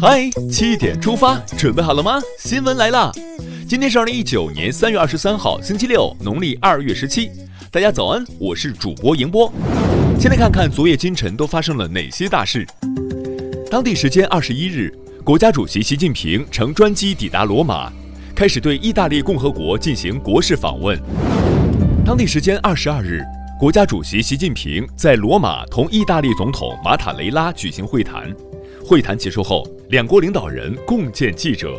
嗨，七点出发，准备好了吗？新闻来了，今天是二零一九年三月二十三号，星期六，农历二月十七。大家早安，我是主播迎波。先来看看昨夜今晨都发生了哪些大事。当地时间二十一日，国家主席习近平乘专机抵达罗马，开始对意大利共和国进行国事访问。当地时间二十二日，国家主席习近平在罗马同意大利总统马塔雷拉举行会谈。会谈结束后，两国领导人共见记者。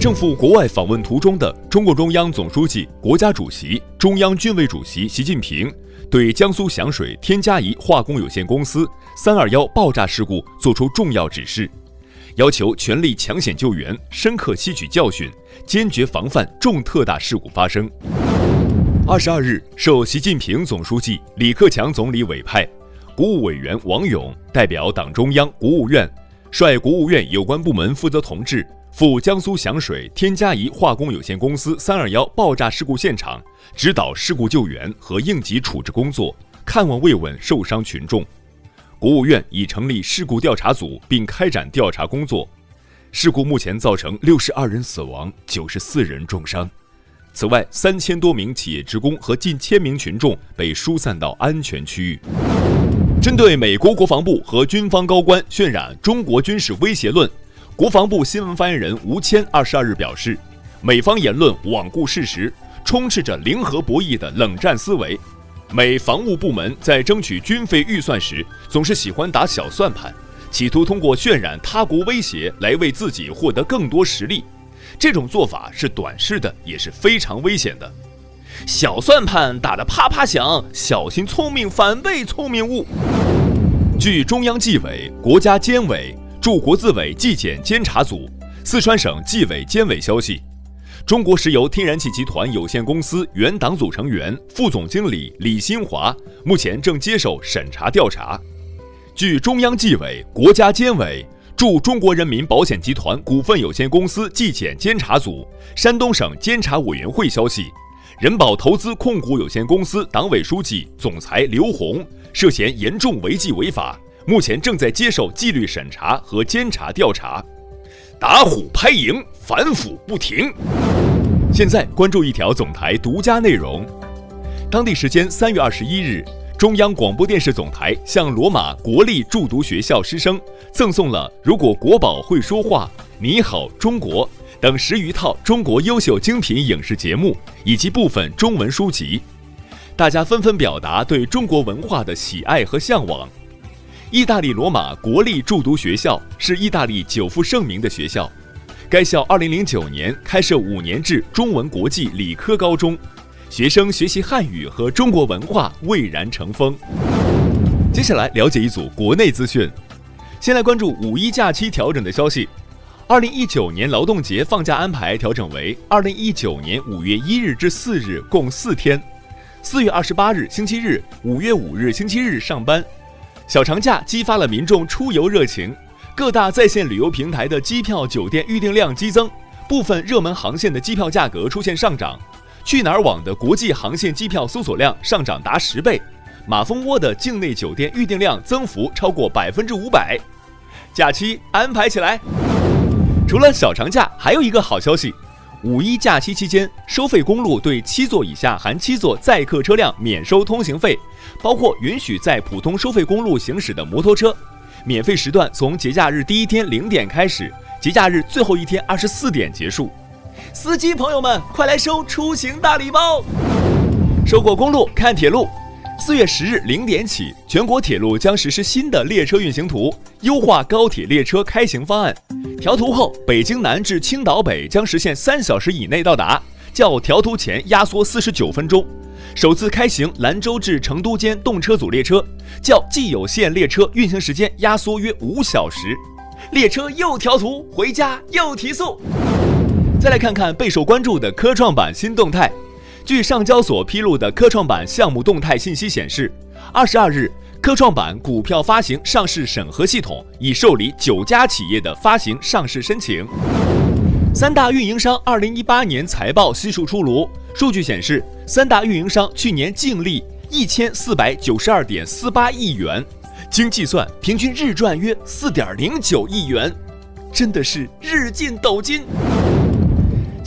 正赴国外访问途中的中共中央总书记、国家主席、中央军委主席习近平，对江苏响水天嘉宜化工有限公司“三二幺”爆炸事故作出重要指示，要求全力抢险救援，深刻吸取教训，坚决防范重特大事故发生。二十二日，受习近平总书记、李克强总理委派。国务委员王勇代表党中央、国务院，率国务院有关部门负责同志赴江苏响水天嘉宜化工有限公司“三二幺”爆炸事故现场，指导事故救援和应急处置工作，看望慰问受伤群众。国务院已成立事故调查组，并开展调查工作。事故目前造成六十二人死亡，九十四人重伤。此外，三千多名企业职工和近千名群众被疏散到安全区域。针对美国国防部和军方高官渲染中国军事威胁论，国防部新闻发言人吴谦二十二日表示，美方言论罔顾事实，充斥着零和博弈的冷战思维。美防务部门在争取军费预算时，总是喜欢打小算盘，企图通过渲染他国威胁来为自己获得更多实力。这种做法是短视的，也是非常危险的。小算盘打得啪啪响，小心聪明反被聪明误。据中央纪委国家监委驻国资委纪检监察组、四川省纪委监委消息，中国石油天然气集团有限公司原党组成员、副总经理李新华目前正接受审查调查。据中央纪委国家监委驻中国人民保险集团股份有限公司纪检监察组、山东省监察委员会消息。人保投资控股有限公司党委书记、总裁刘红涉嫌严重违纪违法，目前正在接受纪律审查和监察调查。打虎拍蝇，反腐不停。现在关注一条总台独家内容。当地时间三月二十一日，中央广播电视总台向罗马国立驻读学校师生赠送了《如果国宝会说话》《你好，中国》。等十余套中国优秀精品影视节目以及部分中文书籍，大家纷纷表达对中国文化的喜爱和向往。意大利罗马国立驻读学校是意大利久负盛名的学校，该校2009年开设五年制中文国际理科高中，学生学习汉语和中国文化蔚然成风。接下来了解一组国内资讯，先来关注五一假期调整的消息。二零一九年劳动节放假安排调整为二零一九年五月一日至四日，共四天。四月二十八日星期日、五月五日星期日上班。小长假激发了民众出游热情，各大在线旅游平台的机票、酒店预订量激增，部分热门航线的机票价格出现上涨。去哪儿网的国际航线机票搜索量上涨达十倍，马蜂窝的境内酒店预订量增幅超过百分之五百。假期安排起来。除了小长假，还有一个好消息：五一假期期间，收费公路对七座以下含七座载客车辆免收通行费，包括允许在普通收费公路行驶的摩托车。免费时段从节假日第一天零点开始，节假日最后一天二十四点结束。司机朋友们，快来收出行大礼包！收过公路，看铁路。四月十日零点起，全国铁路将实施新的列车运行图，优化高铁列车开行方案。调图后，北京南至青岛北将实现三小时以内到达，较调图前压缩四十九分钟。首次开行兰州至成都间动车组列车，较既有线列车运行时间压缩约五小时。列车又调图，回家又提速。再来看看备受关注的科创板新动态。据上交所披露的科创板项目动态信息显示，二十二日，科创板股票发行上市审核系统已受理九家企业的发行上市申请。三大运营商二零一八年财报悉数出炉，数据显示，三大运营商去年净利一千四百九十二点四八亿元，经计算，平均日赚约四点零九亿元。真的是日进斗金。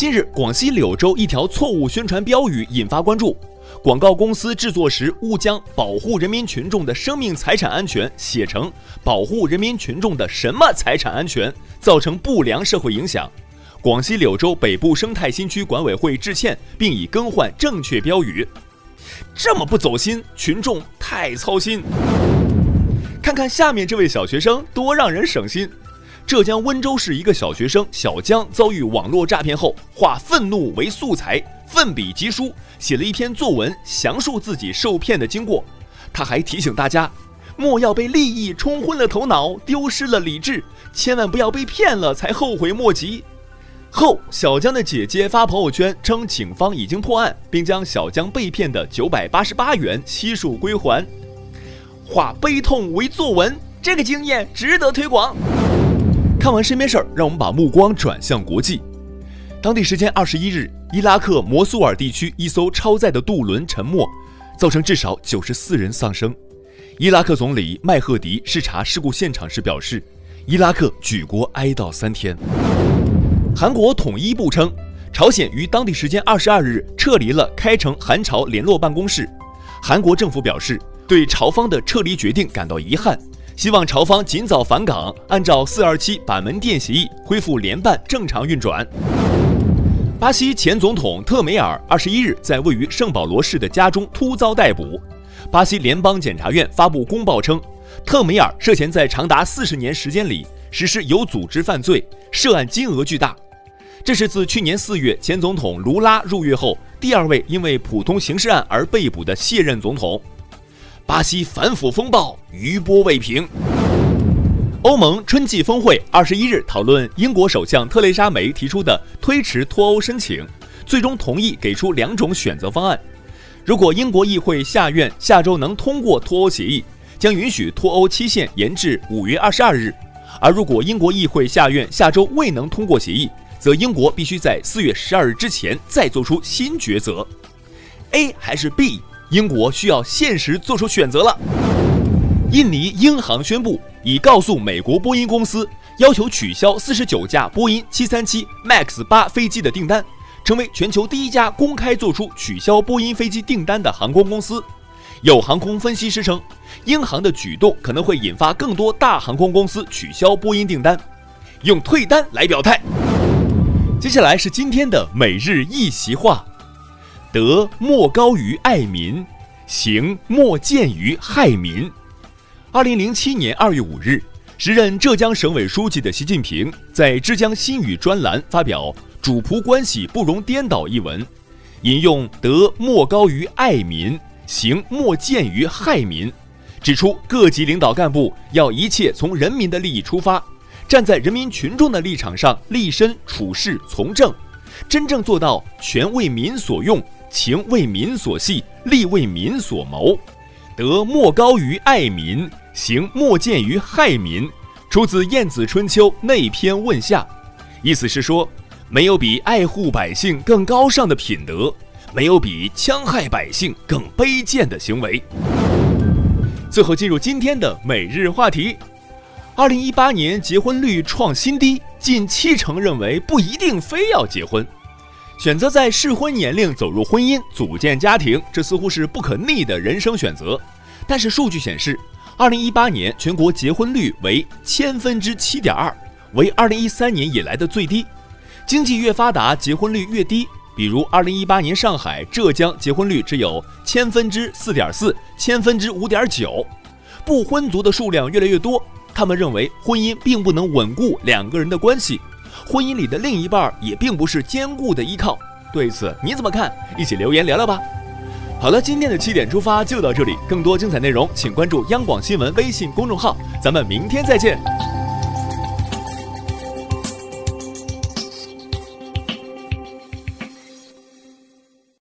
近日，广西柳州一条错误宣传标语引发关注。广告公司制作时误将保护人民群众的生命财产安全写成保护人民群众的什么财产安全，造成不良社会影响。广西柳州北部生态新区管委会致歉，并已更换正确标语。这么不走心，群众太操心。看看下面这位小学生，多让人省心。浙江温州市一个小学生小江遭遇网络诈骗后，化愤怒为素材，奋笔疾书，写了一篇作文，详述自己受骗的经过。他还提醒大家，莫要被利益冲昏了头脑，丢失了理智，千万不要被骗了才后悔莫及。后，小江的姐姐发朋友圈称，警方已经破案，并将小江被骗的九百八十八元悉数归还。化悲痛为作文，这个经验值得推广。看完身边事儿，让我们把目光转向国际。当地时间二十一日，伊拉克摩苏尔地区一艘超载的渡轮沉没，造成至少九十四人丧生。伊拉克总理麦赫迪视察事故现场时表示：“伊拉克举国哀悼三天。”韩国统一部称，朝鲜于当地时间二十二日撤离了开城韩朝联络办公室。韩国政府表示，对朝方的撤离决定感到遗憾。希望朝方尽早返岗，按照四二七板门店协议恢复联办正常运转。巴西前总统特梅尔二十一日在位于圣保罗市的家中突遭逮捕。巴西联邦检察院发布公报称，特梅尔涉嫌在长达四十年时间里实施有组织犯罪，涉案金额巨大。这是自去年四月前总统卢拉入狱后，第二位因为普通刑事案而被捕的卸任总统。巴西反腐风暴余波未平。欧盟春季峰会二十一日讨论英国首相特蕾莎梅提出的推迟脱欧申请，最终同意给出两种选择方案。如果英国议会下院下周能通过脱欧协议，将允许脱欧期限延至五月二十二日；而如果英国议会下院下周未能通过协议，则英国必须在四月十二日之前再做出新抉择。A 还是 B？英国需要现实做出选择了。印尼英航宣布已告诉美国波音公司，要求取消四十九架波音七三七 MAX 八飞机的订单，成为全球第一家公开做出取消波音飞机订单的航空公司。有航空分析师称，英航的举动可能会引发更多大航空公司取消波音订单，用退单来表态。接下来是今天的每日一席话。德莫高于爱民，行莫见于害民。二零零七年二月五日，时任浙江省委书记的习近平在《浙江新语》专栏发表“主仆关系不容颠倒”一文，引用“德莫高于爱民，行莫见于害民”，指出各级领导干部要一切从人民的利益出发，站在人民群众的立场上立身处世从政，真正做到权为民所用。情为民所系，利为民所谋，德莫高于爱民，行莫见于害民。出自《晏子春秋内篇问下》，意思是说，没有比爱护百姓更高尚的品德，没有比戕害百姓更卑贱的行为。最后进入今天的每日话题：二零一八年结婚率创新低，近七成认为不一定非要结婚。选择在适婚年龄走入婚姻、组建家庭，这似乎是不可逆的人生选择。但是数据显示，二零一八年全国结婚率为千分之七点二，为二零一三年以来的最低。经济越发达，结婚率越低。比如二零一八年上海、浙江结婚率只有千分之四点四、千分之五点九，不婚族的数量越来越多。他们认为婚姻并不能稳固两个人的关系。婚姻里的另一半也并不是坚固的依靠，对此你怎么看？一起留言聊聊吧。好了，今天的七点出发就到这里，更多精彩内容请关注央广新闻微信公众号，咱们明天再见。